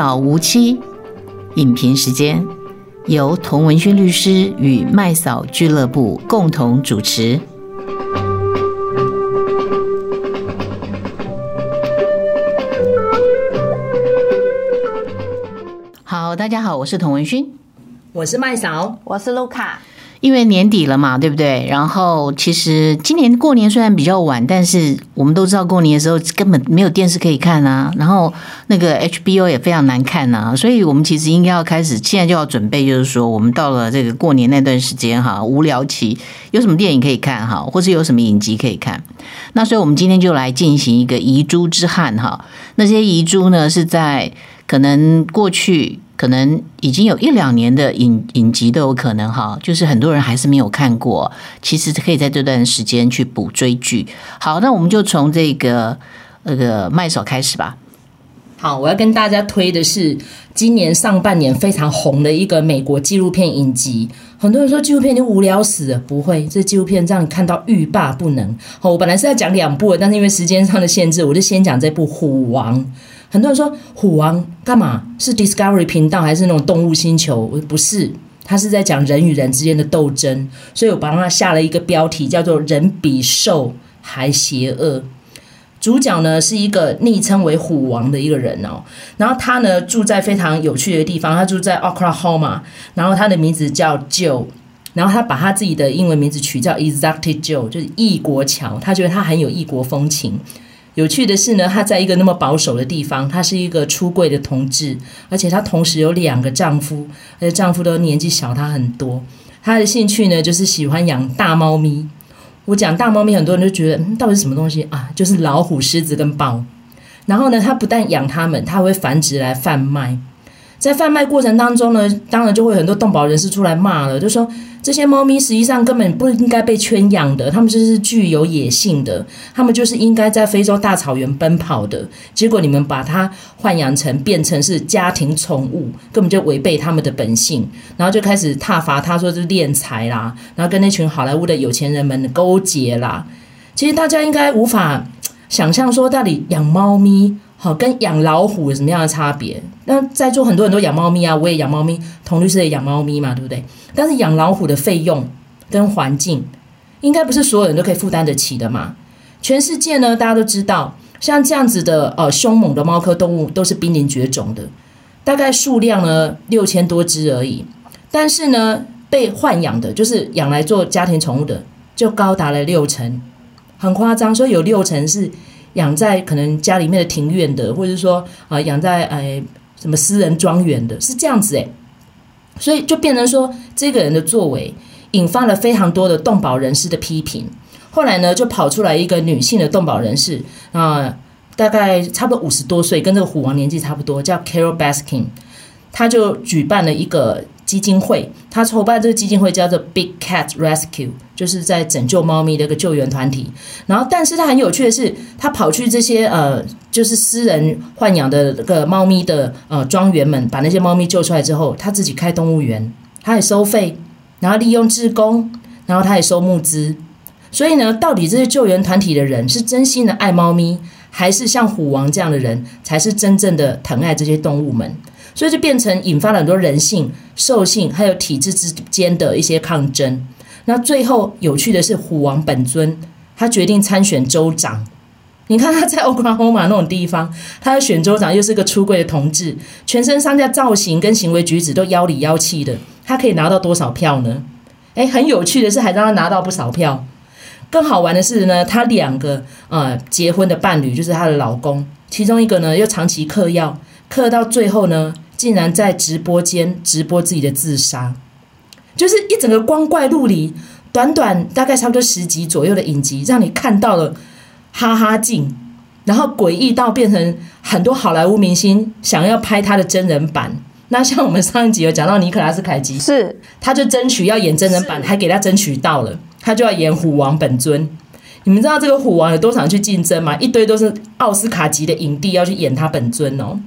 扫无期影评时间，由童文勋律师与麦嫂俱乐部共同主持。好，大家好，我是童文勋，我是麦嫂，我是卢卡。因为年底了嘛，对不对？然后其实今年过年虽然比较晚，但是我们都知道过年的时候根本没有电视可以看啊。然后那个 HBO 也非常难看啊，所以我们其实应该要开始，现在就要准备，就是说我们到了这个过年那段时间哈，无聊期有什么电影可以看哈，或是有什么影集可以看。那所以我们今天就来进行一个遗珠之憾哈。那些遗珠呢，是在可能过去。可能已经有一两年的影影集都有可能哈，就是很多人还是没有看过，其实可以在这段时间去补追剧。好，那我们就从这个那个麦手开始吧。好，我要跟大家推的是今年上半年非常红的一个美国纪录片影集。很多人说纪录片就无聊死了，不会，这纪录片让你看到欲罢不能。好，我本来是要讲两部，但是因为时间上的限制，我就先讲这部《虎王》。很多人说《虎王》干嘛？是 Discovery 频道还是那种动物星球？不是，他是在讲人与人之间的斗争，所以我帮他下了一个标题，叫做“人比兽还邪恶”。主角呢是一个昵称为“虎王”的一个人哦，然后他呢住在非常有趣的地方，他住在 Oklahoma，然后他的名字叫 Joe，然后他把他自己的英文名字取叫 Exotic Joe，就是异国乔，他觉得他很有异国风情。有趣的是呢，他在一个那么保守的地方，他是一个出柜的同志，而且他同时有两个丈夫，而且丈夫都年纪小他很多。他的兴趣呢，就是喜欢养大猫咪。我讲大猫咪，很多人都觉得，嗯，到底是什么东西啊？就是老虎、狮子跟豹。然后呢，他不但养它们，他会繁殖来贩卖。在贩卖过程当中呢，当然就会有很多动保人士出来骂了，就说。这些猫咪实际上根本不应该被圈养的，它们就是具有野性的，它们就是应该在非洲大草原奔跑的。结果你们把它豢养成变成是家庭宠物，根本就违背他们的本性，然后就开始挞伐他，说是敛财啦，然后跟那群好莱坞的有钱人们勾结啦。其实大家应该无法想象说，到底养猫咪。好，跟养老虎有什么样的差别？那在座很多人都养猫咪啊，我也养猫咪，童律师也养猫咪嘛，对不对？但是养老虎的费用跟环境，应该不是所有人都可以负担得起的嘛。全世界呢，大家都知道，像这样子的呃凶猛的猫科动物都是濒临绝种的，大概数量呢六千多只而已。但是呢，被豢养的，就是养来做家庭宠物的，就高达了六成，很夸张，说有六成是。养在可能家里面的庭院的，或者是说啊，养、在哎什么私人庄园的，是这样子诶。所以就变成说，这个人的作为引发了非常多的动保人士的批评。后来呢，就跑出来一个女性的动保人士啊、呃，大概差不多五十多岁，跟这个虎王年纪差不多，叫 Carol Baskin，他就举办了一个。基金会，他筹办这个基金会叫做 Big Cat Rescue，就是在拯救猫咪的一个救援团体。然后，但是他很有趣的是，他跑去这些呃，就是私人豢养的这个猫咪的呃庄园们，把那些猫咪救出来之后，他自己开动物园，他也收费，然后利用志工，然后他也收募资。所以呢，到底这些救援团体的人是真心的爱猫咪，还是像虎王这样的人才是真正的疼爱这些动物们？所以就变成引发了很多人性、兽性还有体制之间的一些抗争。那最后有趣的是，虎王本尊他决定参选州长。你看他在 Oklahoma 那种地方，他要选州长，又是个出柜的同志，全身上下造型跟行为举止都妖里妖气的，他可以拿到多少票呢？诶，很有趣的是，还让他拿到不少票。更好玩的是呢，他两个呃结婚的伴侣，就是他的老公，其中一个呢又长期嗑药。嗑到最后呢，竟然在直播间直播自己的自杀，就是一整个光怪陆离，短短大概差不多十集左右的影集，让你看到了哈哈镜，然后诡异到变成很多好莱坞明星想要拍他的真人版。那像我们上一集有讲到尼可拉斯凯奇，是他就争取要演真人版，还给他争取到了，他就要演虎王本尊。你们知道这个虎王有多少人去竞争吗？一堆都是奥斯卡级的影帝要去演他本尊哦。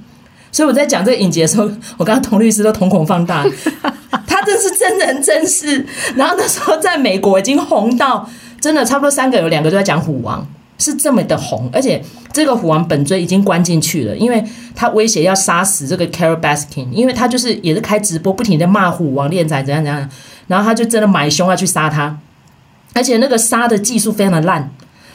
所以我在讲这个影集的时候，我刚刚童律师都瞳孔放大，他这是真人真事。然后那时候在美国已经红到真的差不多三个有两个都在讲虎王，是这么的红，而且这个虎王本尊已经关进去了，因为他威胁要杀死这个 Carole Baskin，因为他就是也是开直播，不停的骂虎王练仔怎样怎样，然后他就真的买凶要去杀他，而且那个杀的技术非常的烂，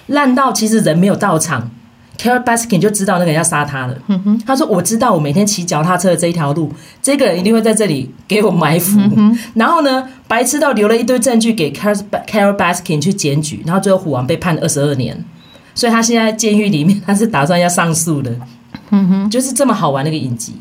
烂到其实人没有到场，Carole Baskin 就知道那个人要杀他了。嗯哼，他说我知道我每天骑脚踏车的这一条路，这个人一定会在这里给我埋伏。嗯、然后呢，白痴到留了一堆证据给 Carole Baskin 去检举，然后最后虎王被判了二十二年。所以他现在监狱里面，他是打算要上诉的，嗯哼，就是这么好玩的一个影集，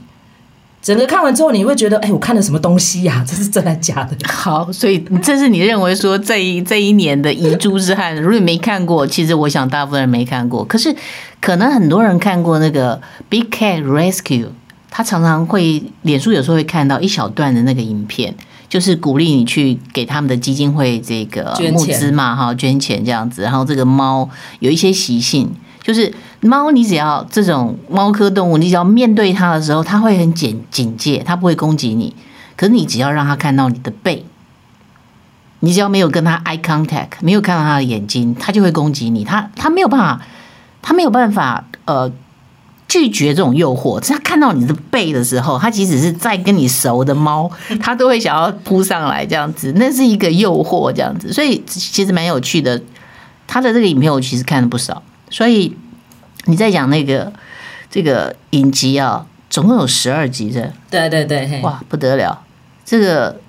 整个看完之后，你会觉得，哎，我看了什么东西呀、啊？这是真的假的？好，所以这是你认为说这一这一年的遗珠之憾，如果你没看过，其实我想大部分人没看过，可是可能很多人看过那个 Big Cat Rescue，他常常会脸书有时候会看到一小段的那个影片。就是鼓励你去给他们的基金会这个募资嘛，哈，捐钱这样子。然后这个猫有一些习性，就是猫，你只要这种猫科动物，你只要面对它的时候，它会很警警戒，它不会攻击你。可是你只要让它看到你的背，你只要没有跟它 eye contact，没有看到它的眼睛，它就会攻击你。它它没有办法，它没有办法，呃。拒绝这种诱惑，它看到你的背的时候，它即使是再跟你熟的猫，它都会想要扑上来这样子，那是一个诱惑这样子，所以其实蛮有趣的。他的这个影片我其实看了不少，所以你在讲那个这个影集啊，总共有十二集的，对对对，哇不得了！这个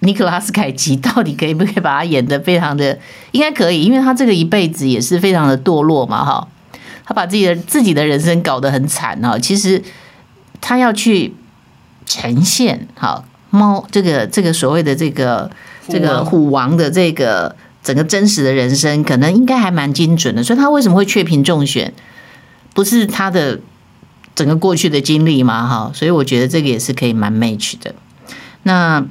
尼克拉斯凯奇到底可以不可以把他演得非常的，应该可以，因为他这个一辈子也是非常的堕落嘛，哈。他把自己的自己的人生搞得很惨哈，其实他要去呈现哈猫这个这个所谓的这个这个虎王的这个整个真实的人生，可能应该还蛮精准的。所以他为什么会雀屏中选？不是他的整个过去的经历吗？哈，所以我觉得这个也是可以蛮 match 的。那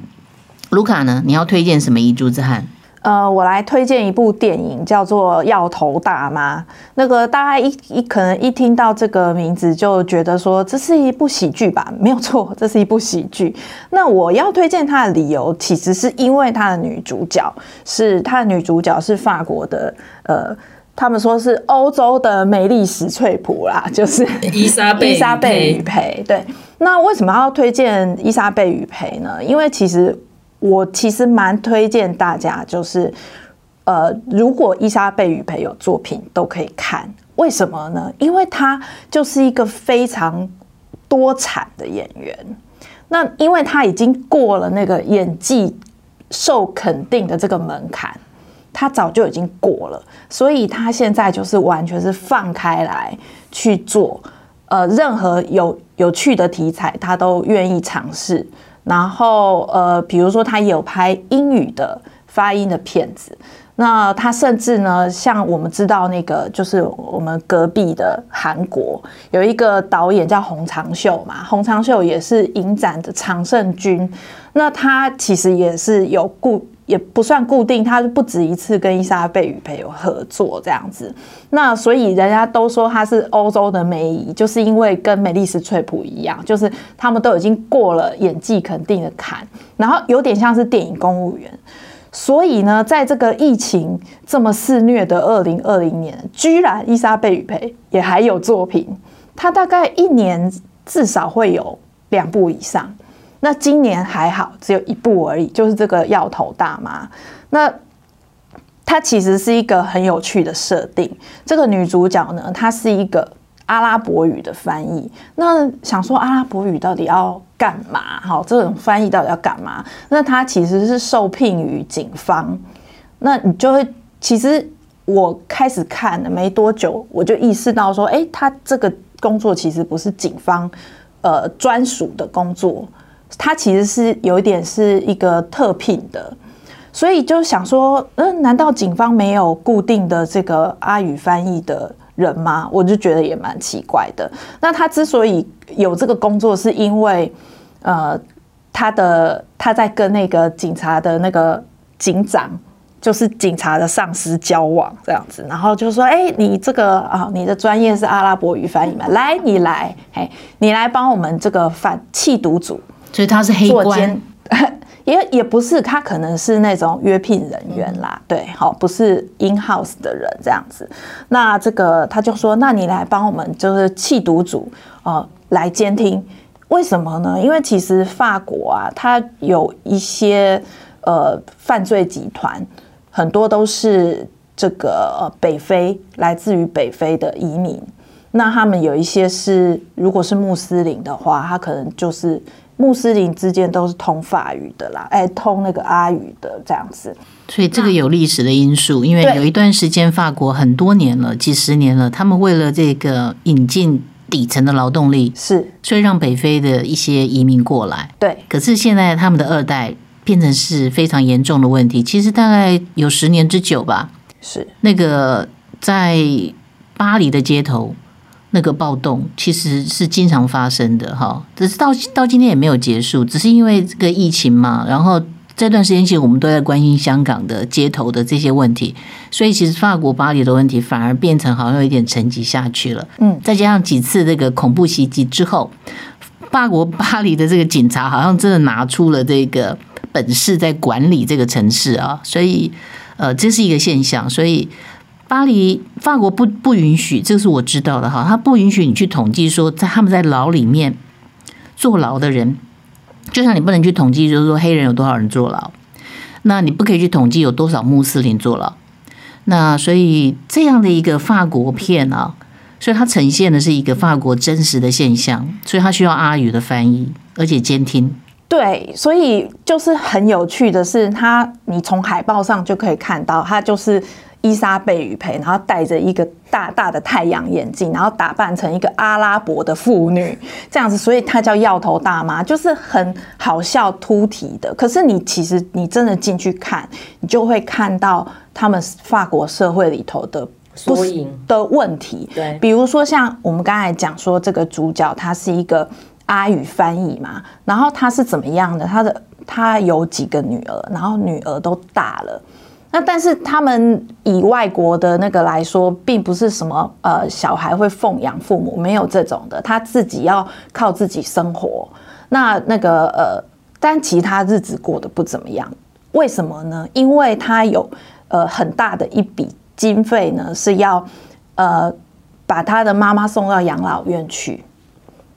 卢卡呢？你要推荐什么遗珠之憾？呃，我来推荐一部电影，叫做《药头大妈》。那个大家一一可能一听到这个名字就觉得说这是一部喜剧吧？没有错，这是一部喜剧。那我要推荐它的理由，其实是因为它的女主角是它的女主角是法国的，呃，他们说是欧洲的美丽史翠普啦，就是伊莎贝 伊莎贝雨培。对，那为什么要推荐伊莎贝雨培呢？因为其实。我其实蛮推荐大家，就是，呃，如果伊莎贝雨培有作品都可以看，为什么呢？因为他就是一个非常多产的演员。那因为他已经过了那个演技受肯定的这个门槛，他早就已经过了，所以他现在就是完全是放开来去做，呃，任何有有趣的题材，他都愿意尝试。然后，呃，比如说他也有拍英语的发音的片子，那他甚至呢，像我们知道那个，就是我们隔壁的韩国有一个导演叫洪长秀嘛，洪长秀也是影展的常胜军，那他其实也是有固。也不算固定，他不止一次跟伊莎贝雨培有合作这样子，那所以人家都说他是欧洲的梅姨，就是因为跟美丽斯翠普一样，就是他们都已经过了演技肯定的坎，然后有点像是电影公务员。所以呢，在这个疫情这么肆虐的二零二零年，居然伊莎贝雨培也还有作品，他大概一年至少会有两部以上。那今年还好，只有一部而已，就是这个药头大妈。那它其实是一个很有趣的设定。这个女主角呢，她是一个阿拉伯语的翻译。那想说阿拉伯语到底要干嘛？好，这种翻译到底要干嘛？那她其实是受聘于警方。那你就会，其实我开始看了没多久，我就意识到说，哎，她这个工作其实不是警方呃专属的工作。他其实是有一点是一个特聘的，所以就想说，嗯，难道警方没有固定的这个阿语翻译的人吗？我就觉得也蛮奇怪的。那他之所以有这个工作，是因为呃，他的他在跟那个警察的那个警长，就是警察的上司交往这样子，然后就说，哎，你这个啊，你的专业是阿拉伯语翻译嘛？来，你来，哎，你来帮我们这个反弃毒组。所以他是黑官，也也不是，他可能是那种约聘人员啦，嗯、对，好，不是 in house 的人这样子。那这个他就说，那你来帮我们，就是弃毒组哦、呃，来监听。为什么呢？因为其实法国啊，它有一些呃犯罪集团，很多都是这个呃北非来自于北非的移民。那他们有一些是，如果是穆斯林的话，他可能就是。穆斯林之间都是通法语的啦，哎，通那个阿语的这样子，所以这个有历史的因素。因为有一段时间，法国很多年了，几十年了，他们为了这个引进底层的劳动力，是，所以让北非的一些移民过来。对，可是现在他们的二代变成是非常严重的问题，其实大概有十年之久吧。是那个在巴黎的街头。那个暴动其实是经常发生的哈，只是到到今天也没有结束，只是因为这个疫情嘛。然后这段时间其实我们都在关心香港的街头的这些问题，所以其实法国巴黎的问题反而变成好像有一点沉积下去了。嗯，再加上几次这个恐怖袭击之后，法国巴黎的这个警察好像真的拿出了这个本事在管理这个城市啊，所以呃，这是一个现象，所以。巴黎，法国不不允许，这是我知道的哈，他不允许你去统计说，在他们在牢里面坐牢的人，就像你不能去统计，就是说黑人有多少人坐牢，那你不可以去统计有多少穆斯林坐牢，那所以这样的一个法国片啊，所以它呈现的是一个法国真实的现象，所以它需要阿语的翻译，而且监听。对，所以就是很有趣的是，它你从海报上就可以看到，它就是。伊莎贝雨培，然后戴着一个大大的太阳眼镜，然后打扮成一个阿拉伯的妇女这样子，所以她叫药头大妈，就是很好笑凸体的。可是你其实你真的进去看，你就会看到他们法国社会里头的缩影的问题。对，比如说像我们刚才讲说，这个主角他是一个阿语翻译嘛，然后他是怎么样的？他的他有几个女儿，然后女儿都大了。那但是他们以外国的那个来说，并不是什么呃小孩会奉养父母，没有这种的，他自己要靠自己生活。那那个呃，但其他日子过得不怎么样，为什么呢？因为他有呃很大的一笔经费呢，是要呃把他的妈妈送到养老院去，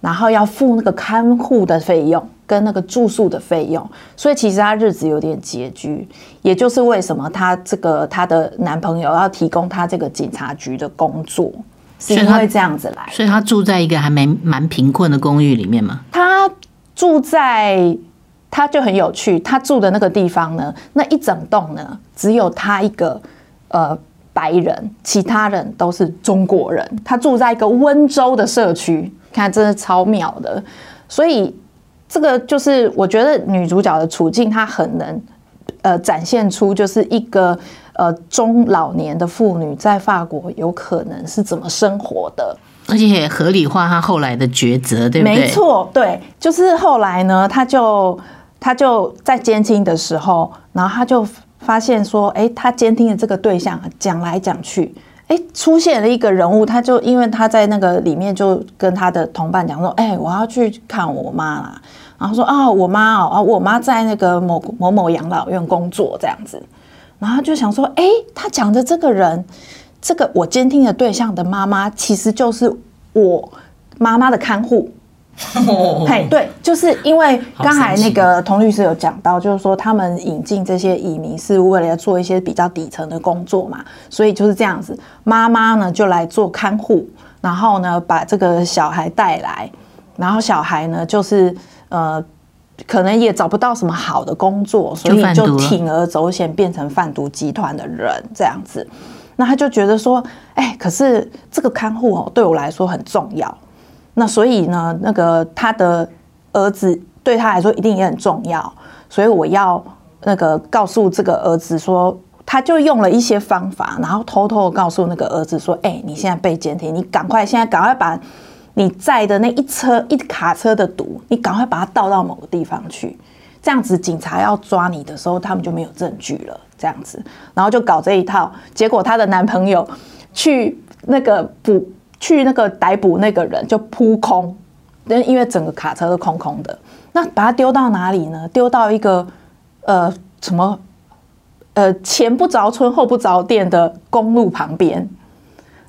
然后要付那个看护的费用。跟那个住宿的费用，所以其实她日子有点拮据，也就是为什么她这个她的男朋友要提供她这个警察局的工作，是因为这样子来。所以她住在一个还蛮蛮贫困的公寓里面嘛。她住在，她就很有趣，她住的那个地方呢，那一整栋呢，只有她一个呃白人，其他人都是中国人。她住在一个温州的社区，看真的超妙的，所以。这个就是我觉得女主角的处境，她很能呃展现出就是一个呃中老年的妇女在法国有可能是怎么生活的，而且也合理化她后来的抉择，对不对？没错，对，就是后来呢，她就她就在监听的时候，然后她就发现说，哎，她监听的这个对象讲来讲去。哎，出现了一个人物，他就因为他在那个里面就跟他的同伴讲说：“哎，我要去看我妈啦。”然后说：“啊，我妈哦，我妈在那个某某某养老院工作这样子。”然后就想说：“哎，他讲的这个人，这个我监听的对象的妈妈，其实就是我妈妈的看护。”嘿，对，就是因为刚才那个童律师有讲到，就是说他们引进这些移民是为了要做一些比较底层的工作嘛，所以就是这样子，妈妈呢就来做看护，然后呢把这个小孩带来，然后小孩呢就是呃可能也找不到什么好的工作，所以就铤而走险变成贩毒集团的人这样子，那他就觉得说，哎，可是这个看护哦对我来说很重要。那所以呢，那个他的儿子对他来说一定也很重要，所以我要那个告诉这个儿子说，他就用了一些方法，然后偷偷告诉那个儿子说：“哎，你现在被监听，你赶快现在赶快把你载的那一车一卡车的毒，你赶快把它倒到某个地方去，这样子警察要抓你的时候，他们就没有证据了。这样子，然后就搞这一套，结果她的男朋友去那个捕。”去那个逮捕那个人就扑空，因为整个卡车都空空的。那把他丢到哪里呢？丢到一个呃什么呃前不着村后不着店的公路旁边，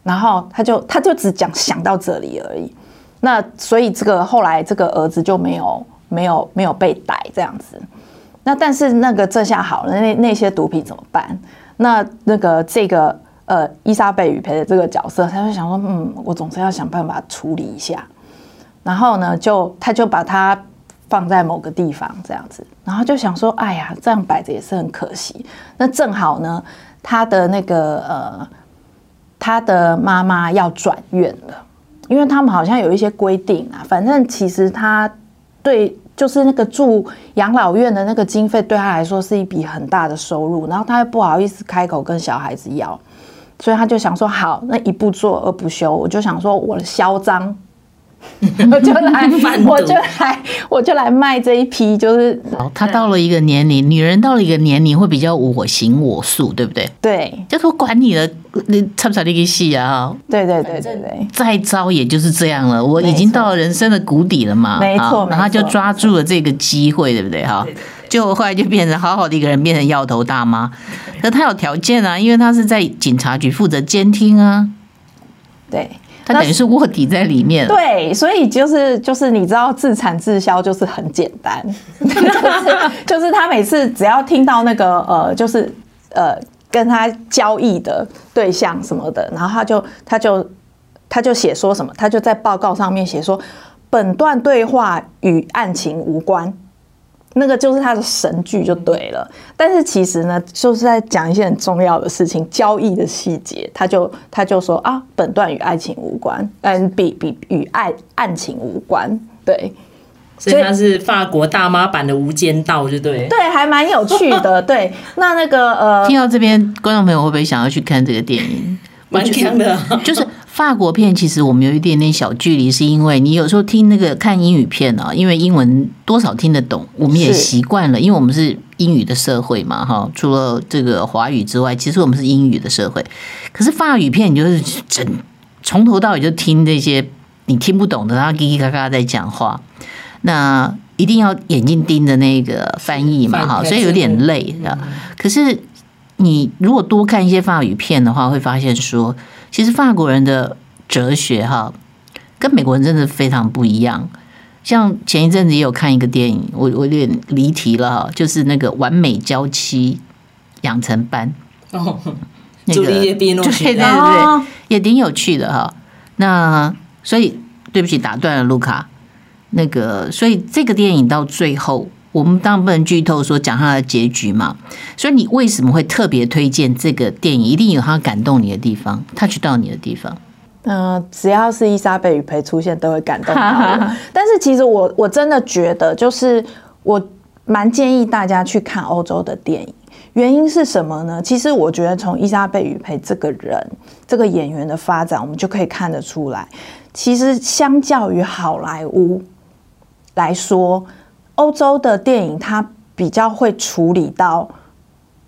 然后他就他就只讲想到这里而已。那所以这个后来这个儿子就没有没有没有被逮这样子。那但是那个这下好了，那那些毒品怎么办？那那个这个呃伊莎贝雨培的这个角色，他就想说，嗯，我总是要想办法处理一下。然后呢，就他就把它放在某个地方这样子，然后就想说，哎呀，这样摆着也是很可惜。那正好呢，他的那个呃，他的妈妈要转院了。因为他们好像有一些规定啊，反正其实他对就是那个住养老院的那个经费对他来说是一笔很大的收入，然后他又不好意思开口跟小孩子要，所以他就想说好，那一不做而不休，我就想说我嚣张。我就来，我就来，我就来卖这一批，就是。他到了一个年龄，女人到了一个年龄会比较我行我素，对不对？对，就说管你了，你差不差那个戏啊？对对对对对，再招也就是这样了。我已经到了人生的谷底了嘛，没错，然后就抓住了这个机会，对不对？哈，就后来就变成好好的一个人，变成药头大妈。可他有条件啊，因为他是在警察局负责监听啊。对。他等于是卧底在里面，对，所以就是就是你知道自产自销就是很简单，就是就是他每次只要听到那个呃就是呃跟他交易的对象什么的，然后他就他就他就写说什么，他就在报告上面写说本段对话与案情无关。那个就是他的神剧就对了，但是其实呢，就是在讲一些很重要的事情，交易的细节，他就他就说啊，本段与爱情无关，嗯，比比与爱案情无关，对，所以他是法国大妈版的《无间道》，就对，对，还蛮有趣的，对，那那个呃，听到这边，观众朋友会不会想要去看这个电影？蛮强的，就是。法国片其实我们有一点点小距离，是因为你有时候听那个看英语片啊，因为英文多少听得懂，我们也习惯了，因为我们是英语的社会嘛，哈。除了这个华语之外，其实我们是英语的社会。可是法语片，你就是整从头到尾就听这些你听不懂的，然后叽叽嘎嘎在讲话，那一定要眼睛盯着那个翻译嘛，哈，所以有点累的。可是你如果多看一些法语片的话，会发现说。其实法国人的哲学哈，跟美国人真的非常不一样。像前一阵子也有看一个电影，我我有点离题了哈，就是那个《完美娇妻养成班》哦，那个对对对对，也挺有趣的哈。那所以对不起，打断了卢卡。那个所以这个电影到最后。我们当然不能剧透说讲它的结局嘛，所以你为什么会特别推荐这个电影？一定有它感动你的地方，touch 到你的地方。嗯、呃，只要是伊莎贝雨培出现，都会感动到我。但是其实我我真的觉得，就是我蛮建议大家去看欧洲的电影。原因是什么呢？其实我觉得从伊莎贝雨培这个人、这个演员的发展，我们就可以看得出来，其实相较于好莱坞来说。欧洲的电影，它比较会处理到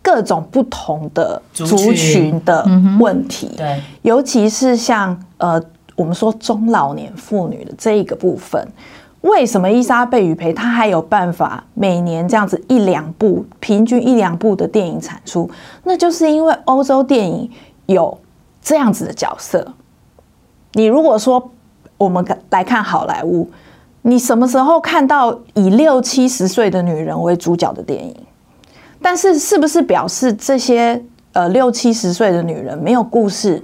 各种不同的族群的问题，对，尤其是像呃，我们说中老年妇女的这一个部分，为什么伊莎贝雨培她还有办法每年这样子一两部，平均一两部的电影产出？那就是因为欧洲电影有这样子的角色。你如果说我们来看好莱坞。你什么时候看到以六七十岁的女人为主角的电影？但是是不是表示这些呃六七十岁的女人没有故事？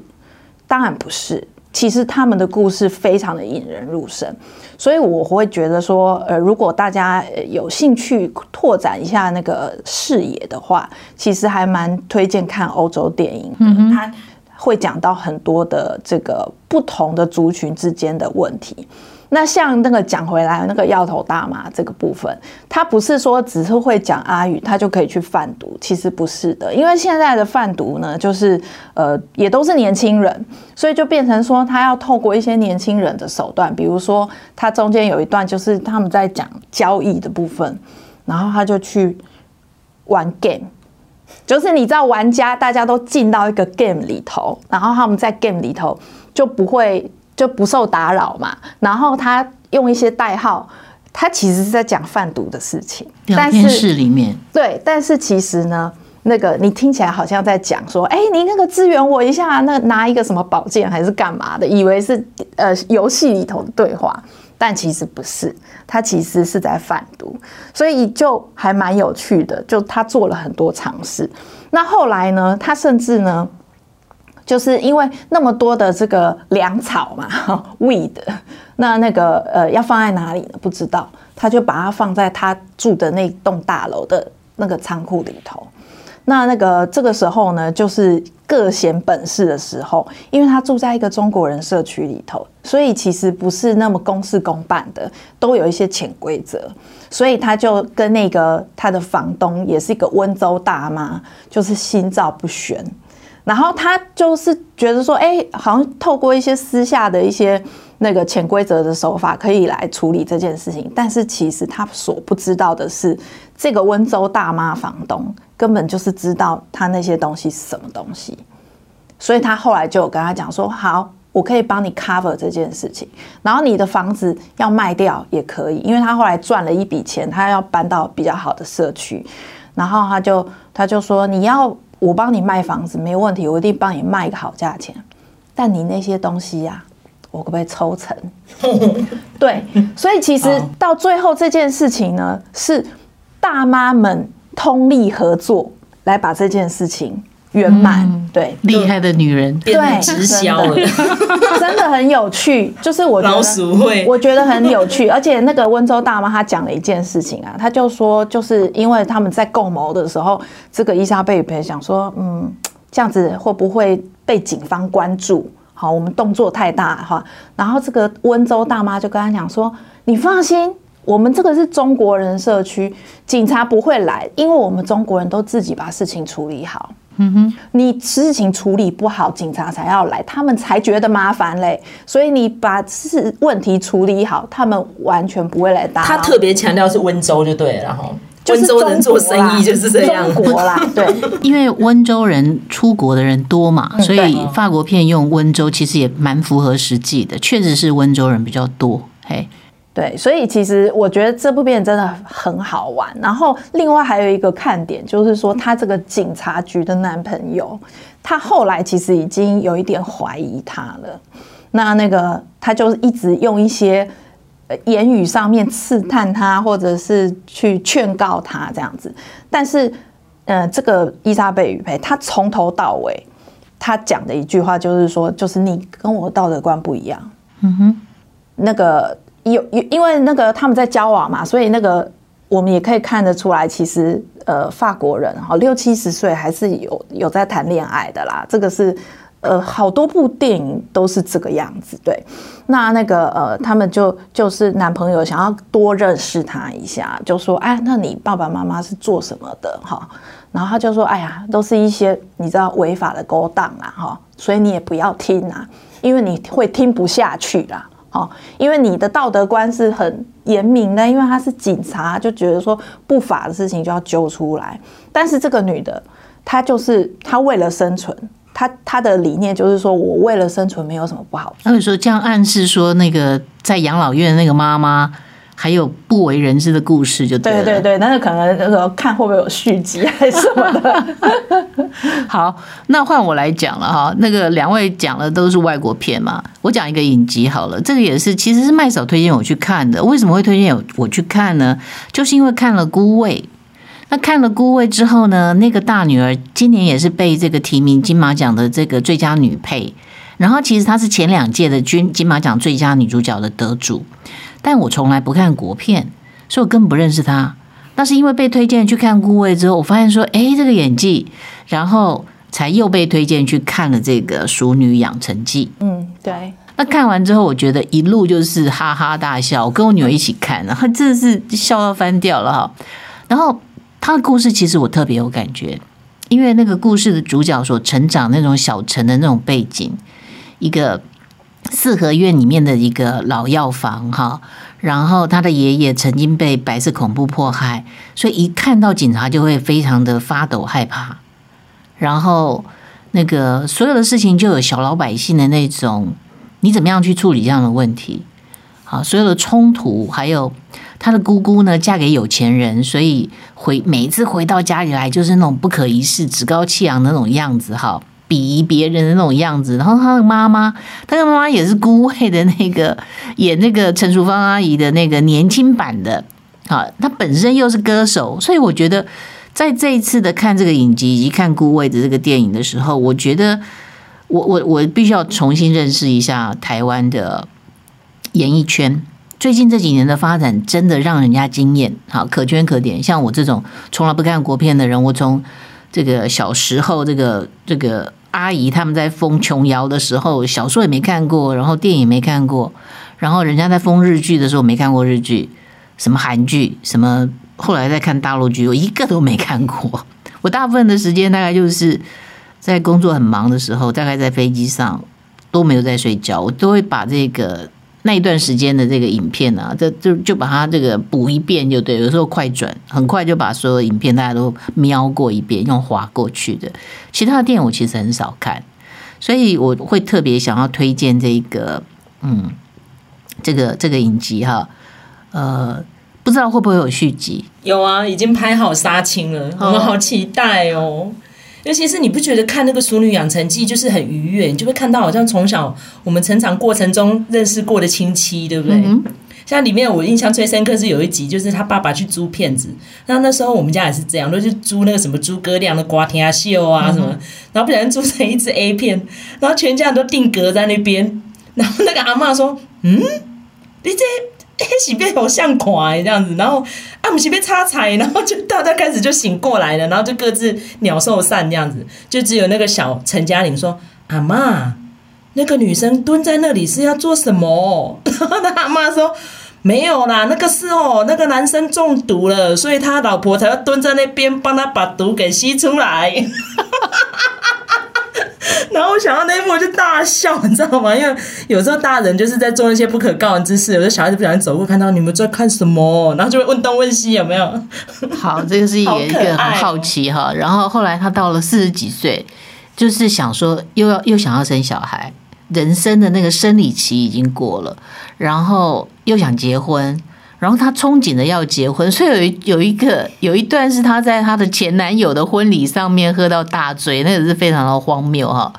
当然不是，其实他们的故事非常的引人入胜。所以我会觉得说，呃，如果大家有兴趣拓展一下那个视野的话，其实还蛮推荐看欧洲电影。嗯哼，它会讲到很多的这个不同的族群之间的问题。那像那个讲回来，那个药头大妈这个部分，他不是说只是会讲阿语，他就可以去贩毒，其实不是的。因为现在的贩毒呢，就是呃，也都是年轻人，所以就变成说他要透过一些年轻人的手段，比如说他中间有一段就是他们在讲交易的部分，然后他就去玩 game，就是你知道玩家大家都进到一个 game 里头，然后他们在 game 里头就不会。就不受打扰嘛，然后他用一些代号他其实是在讲贩毒的事情。聊天室里面，对，但是其实呢，那个你听起来好像在讲说，哎，你那个支援我一下，那拿一个什么宝剑还是干嘛的，以为是呃游戏里头的对话，但其实不是，他其实是在贩毒，所以就还蛮有趣的，就他做了很多尝试。那后来呢，他甚至呢。就是因为那么多的这个粮草嘛，weed，那那个呃要放在哪里呢？不知道，他就把它放在他住的那栋大楼的那个仓库里头。那那个这个时候呢，就是各显本事的时候，因为他住在一个中国人社区里头，所以其实不是那么公事公办的，都有一些潜规则。所以他就跟那个他的房东，也是一个温州大妈，就是心照不宣。然后他就是觉得说，哎，好像透过一些私下的一些那个潜规则的手法，可以来处理这件事情。但是其实他所不知道的是，这个温州大妈房东根本就是知道他那些东西是什么东西。所以他后来就有跟他讲说，好，我可以帮你 cover 这件事情。然后你的房子要卖掉也可以，因为他后来赚了一笔钱，他要搬到比较好的社区。然后他就他就说，你要。我帮你卖房子没问题，我一定帮你卖一个好价钱。但你那些东西呀、啊，我可不可以抽成？对，所以其实到最后这件事情呢，是大妈们通力合作来把这件事情。圆满，嗯、对，厉害的女人，对，直销了，真的很有趣。就是我觉得，老鼠会，我觉得很有趣。而且那个温州大妈她讲了一件事情啊，她就说，就是因为他们在共谋的时候，这个伊莎贝与培想说，嗯，这样子会不会被警方关注？好，我们动作太大哈。然后这个温州大妈就跟他讲说，你放心，我们这个是中国人社区，警察不会来，因为我们中国人都自己把事情处理好。嗯哼，你事情处理不好，警察才要来，他们才觉得麻烦嘞。所以你把事问题处理好，他们完全不会来打。他特别强调是温州就对了，然后温州人做生意就是这样。中国啦，对，因为温州人出国的人多嘛，所以法国片用温州其实也蛮符合实际的，确实是温州人比较多。嘿。对，所以其实我觉得这部片真的很好玩。然后另外还有一个看点，就是说他这个警察局的男朋友，他后来其实已经有一点怀疑他了。那那个他就一直用一些言语上面刺探他，或者是去劝告他这样子。但是，呃，这个伊莎贝与培，他从头到尾他讲的一句话就是说，就是你跟我道德观不一样。嗯哼，那个。有有，因为那个他们在交往嘛，所以那个我们也可以看得出来，其实呃，法国人哈六七十岁还是有有在谈恋爱的啦。这个是呃，好多部电影都是这个样子。对，那那个呃，他们就就是男朋友想要多认识他一下，就说哎，那你爸爸妈妈是做什么的哈？然后他就说哎呀，都是一些你知道违法的勾当啊哈，所以你也不要听啊，因为你会听不下去啦。哦，因为你的道德观是很严明的，因为他是警察，就觉得说不法的事情就要揪出来。但是这个女的，她就是她为了生存，她她的理念就是说我为了生存没有什么不好。那你说这样暗示说，那个在养老院那个妈妈。还有不为人知的故事，就对了。对对对，但是可能那个看会不会有续集还是什么的。好，那换我来讲了哈。那个两位讲的都是外国片嘛，我讲一个影集好了。这个也是，其实是麦嫂推荐我去看的。为什么会推荐我去看呢？就是因为看了《孤味》。那看了《孤味》之后呢，那个大女儿今年也是被这个提名金马奖的这个最佳女配。然后其实她是前两届的金金马奖最佳女主角的得主。但我从来不看国片，所以我根本不认识他。那是因为被推荐去看《孤味》之后，我发现说，哎，这个演技，然后才又被推荐去看了这个《熟女养成记》。嗯，对。那看完之后，我觉得一路就是哈哈大笑。我跟我女儿一起看，然后真的是笑到翻掉了哈。然后她的故事其实我特别有感觉，因为那个故事的主角所成长那种小城的那种背景，一个。四合院里面的一个老药房哈，然后他的爷爷曾经被白色恐怖迫害，所以一看到警察就会非常的发抖害怕，然后那个所有的事情就有小老百姓的那种，你怎么样去处理这样的问题？好，所有的冲突，还有他的姑姑呢，嫁给有钱人，所以回每一次回到家里来，就是那种不可一世、趾高气扬的那种样子，哈，鄙夷别人的那种样子。然后他的妈妈，他的妈妈也是孤味的那个演那个陈淑芳阿姨的那个年轻版的，啊，他本身又是歌手，所以我觉得在这一次的看这个影集以及看孤味的这个电影的时候，我觉得我我我必须要重新认识一下台湾的。演艺圈最近这几年的发展真的让人家惊艳，好，可圈可点。像我这种从来不看国片的人，我从这个小时候，这个这个阿姨他们在封琼瑶的时候，小说也没看过，然后电影没看过，然后人家在封日剧的时候没看过日剧，什么韩剧，什么后来在看大陆剧，我一个都没看过。我大部分的时间大概就是在工作很忙的时候，大概在飞机上都没有在睡觉，我都会把这个。那一段时间的这个影片啊，这就就把它这个补一遍就对，有时候快转，很快就把所有影片大家都瞄过一遍，用划过去的。其他的电影我其实很少看，所以我会特别想要推荐这个，嗯，这个这个影集哈，呃，不知道会不会有续集？有啊，已经拍好杀青了，我们好期待哦。尤其是你不觉得看那个《熟女养成记》就是很愉悦，你就会看到好像从小我们成长过程中认识过的亲戚，对不对？嗯、像里面我印象最深刻是有一集，就是他爸爸去租片子，那那时候我们家也是这样，都去租那个什么诸葛亮的瓜田秀啊什么，嗯、然后不小心租成一支 A 片，然后全家人都定格在那边，然后那个阿嬷说：“嗯，你这。” 哎，是被偶像款这样子，然后啊，不是被插彩，然后就大家开始就醒过来了，然后就各自鸟兽散这样子，就只有那个小陈嘉玲说：“阿妈，那个女生蹲在那里是要做什么？”然后他阿妈说：“没有啦，那个是哦，那个男生中毒了，所以他老婆才要蹲在那边帮他把毒给吸出来。” 然后我想到那一幕我就大笑，你知道吗？因为有时候大人就是在做一些不可告人之事，有的小孩子不小心走过，看到你们在看什么，然后就会问东问西，有没有？好，这个是一个一个很好奇哈。然后后来他到了四十几岁，就是想说又要又想要生小孩，人生的那个生理期已经过了，然后又想结婚。然后她憧憬着要结婚，所以有一有一个有一段是她在她的前男友的婚礼上面喝到大醉，那个是非常的荒谬哈，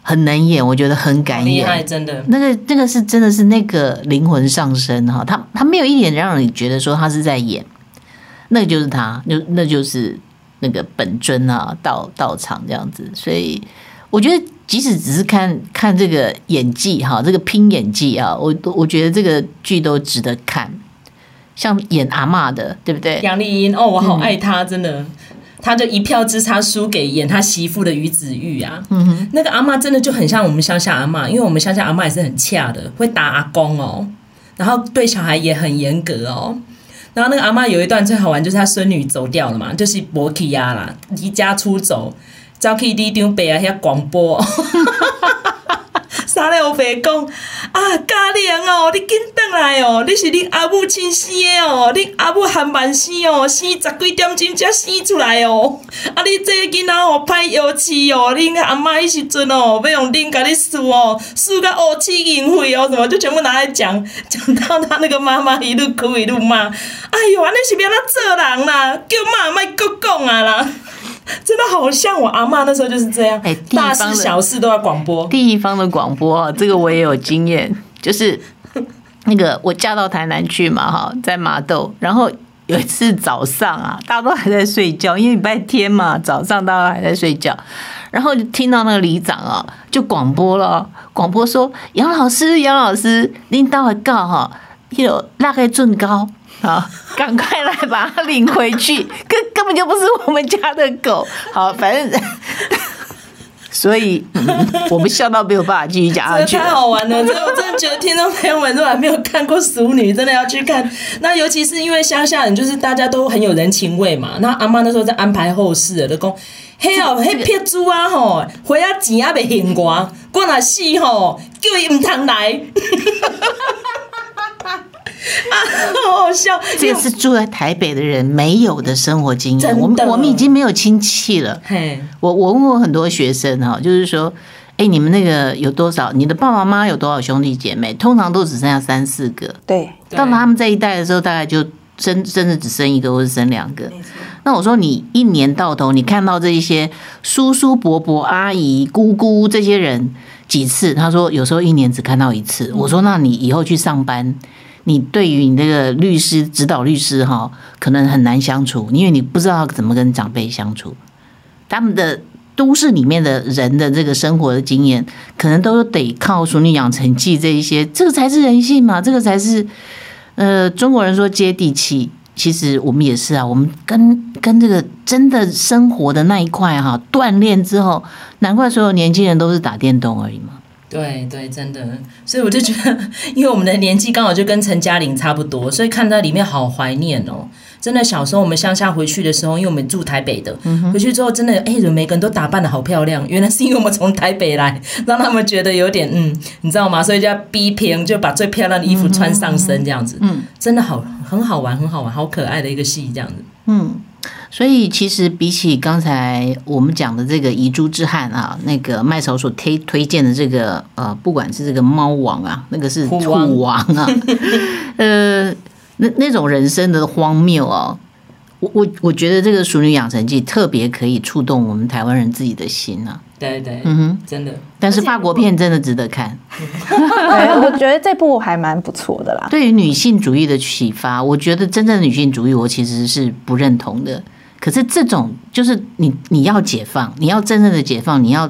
很能演，我觉得很敢演，厉害，真的。那个那个是真的是那个灵魂上身哈，他他没有一点让你觉得说他是在演，那个就是他，就那就是那个本尊啊，到到场这样子，所以我觉得即使只是看看这个演技哈，这个拼演技啊，我我觉得这个剧都值得看。像演阿嬷的，对不对？杨丽英哦，我好爱她，真的，她就一票之差输给演她媳妇的于子玉啊。嗯哼，那个阿嬷真的就很像我们乡下阿嬷，因为我们乡下阿嬷也是很恰的，会打阿公哦，然后对小孩也很严格哦。然后那个阿嬷有一段最好玩，就是她孙女走掉了嘛，就是博起亚啦，离家出走，走去李长伯啊遐广播。三个乌白讲啊，嘉玲哦，你紧转来哦，你是恁阿母亲生的哦，恁阿母含万生哦，生十几点钟才生出来哦。啊，你这个囡仔哦，歹幼稚哦，恁阿妈迄时阵哦，要用恁甲你输哦，输到乌起银灰哦，什么就全部拿来讲，讲到他那个妈妈一路哭一路骂，哎呦，安尼是要哪做人啦？叫妈卖搁讲啊啦。真的好像我阿嬷那时候就是这样，哎，大事小事都要广播。地方的广播，这个我也有经验，就是那个我嫁到台南去嘛，哈，在麻豆，然后有一次早上啊，大家都还在睡觉，因为礼拜天嘛，早上大家还在睡觉，然后就听到那个里长啊，就广播了，广播说杨老师，杨老师，您待会告哈，有那个最高。好，赶快来把它领回去，根根本就不是我们家的狗。好，反正，所以、嗯、我们笑到没有办法继续讲下去。太好玩了，真的我真的觉得听众朋友们如果还没有看过《俗女》，真的要去看。那尤其是因为乡下人，就是大家都很有人情味嘛。那阿妈那时候在安排后事的，就讲：嘿哦，嘿撇猪啊吼，花啊钱啊未还我，我若死吼，叫伊唔通来。啊，好好笑！这个是住在台北的人没有的生活经验。我们我们已经没有亲戚了。嘿，我我问过很多学生哈，就是说，哎，你们那个有多少？你的爸爸妈妈有多少兄弟姐妹？通常都只剩下三四个。对，到了他们这一代的时候，大概就生真的只生一个或者生两个。那我说，你一年到头，你看到这一些叔叔伯伯、阿姨、姑姑这些人几次？他说有时候一年只看到一次。我说，那你以后去上班，你对于你那个律师、指导律师哈，可能很难相处，因为你不知道怎么跟长辈相处。他们的都市里面的人的这个生活的经验，可能都得靠《熟女养成记》这一些，这个才是人性嘛，这个才是呃中国人说接地气。其实我们也是啊，我们跟跟这个真的生活的那一块哈，锻炼之后，难怪所有年轻人都是打电动而已嘛。对对，真的，所以我就觉得，因为我们的年纪刚好就跟陈嘉玲差不多，所以看到里面好怀念哦。真的，小时候我们乡下回去的时候，因为我们住台北的，回去之后真的，哎，每个人都打扮得好漂亮。原来是因为我们从台北来，让他们觉得有点嗯，你知道吗？所以就要逼平，就把最漂亮的衣服穿上身，这样子，嗯，真的好，很好玩，很好玩，好可爱的一个戏，这样子，嗯。所以其实比起刚才我们讲的这个遗珠之憾啊，那个麦嫂所推推荐的这个呃，不管是这个猫王啊，那个是兔王啊，呃。那那种人生的荒谬哦，我我我觉得这个《熟女养成记》特别可以触动我们台湾人自己的心啊。对对，嗯哼，真的。但是法国片真的值得看。对，我觉得这部还蛮不错的啦。对于女性主义的启发，我觉得真正的女性主义，我其实是不认同的。可是这种就是你你要解放，你要真正的解放，你要。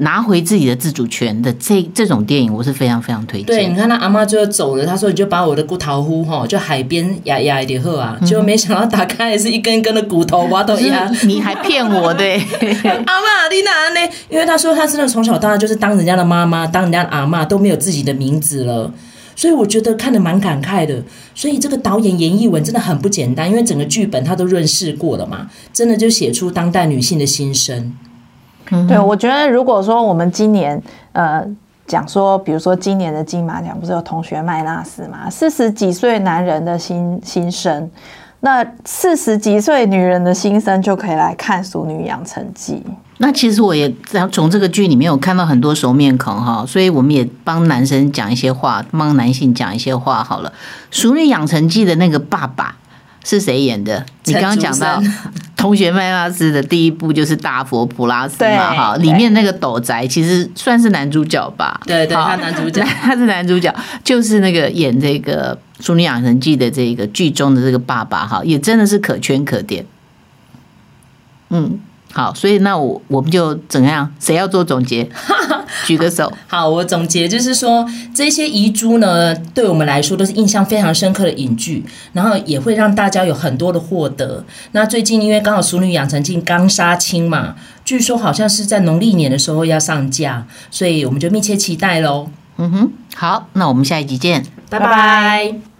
拿回自己的自主权的这这种电影，我是非常非常推荐。对，你看他阿妈最后走了，他说：“你就把我的骨头呼哈，就海边压压一点喝啊。”结果没想到打开也是一根一根的骨头，挖都压。你还骗我对？阿妈，你哪呢？因为他说他真的从小到大就是当人家的妈妈，当人家的阿妈都没有自己的名字了，所以我觉得看得蛮感慨的。所以这个导演严艺文真的很不简单，因为整个剧本他都润饰过了嘛，真的就写出当代女性的心声。对，我觉得如果说我们今年呃讲说，比如说今年的金马奖不是有同学麦纳斯嘛，四十几岁男人的心心声，那四十几岁女人的心声就可以来看《熟女养成记》。那其实我也从这个剧里面有看到很多熟面孔哈，所以我们也帮男生讲一些话，帮男性讲一些话好了，《熟女养成记》的那个爸爸。是谁演的？你刚刚讲到 同学麦拉斯的第一部就是大佛普拉斯嘛，哈，里面那个斗宅其实算是男主角吧？对对，他男主角，他是男主角，就是那个演这个《淑女养成记》的这个剧中的这个爸爸，哈，也真的是可圈可点。嗯。好，所以那我我们就怎样？谁要做总结？举个手。好，我总结就是说，这些遗珠呢，对我们来说都是印象非常深刻的影剧，然后也会让大家有很多的获得。那最近因为刚好《熟女养成记》刚杀青嘛，据说好像是在农历年的时候要上架，所以我们就密切期待喽。嗯哼，好，那我们下一集见，拜拜。拜拜。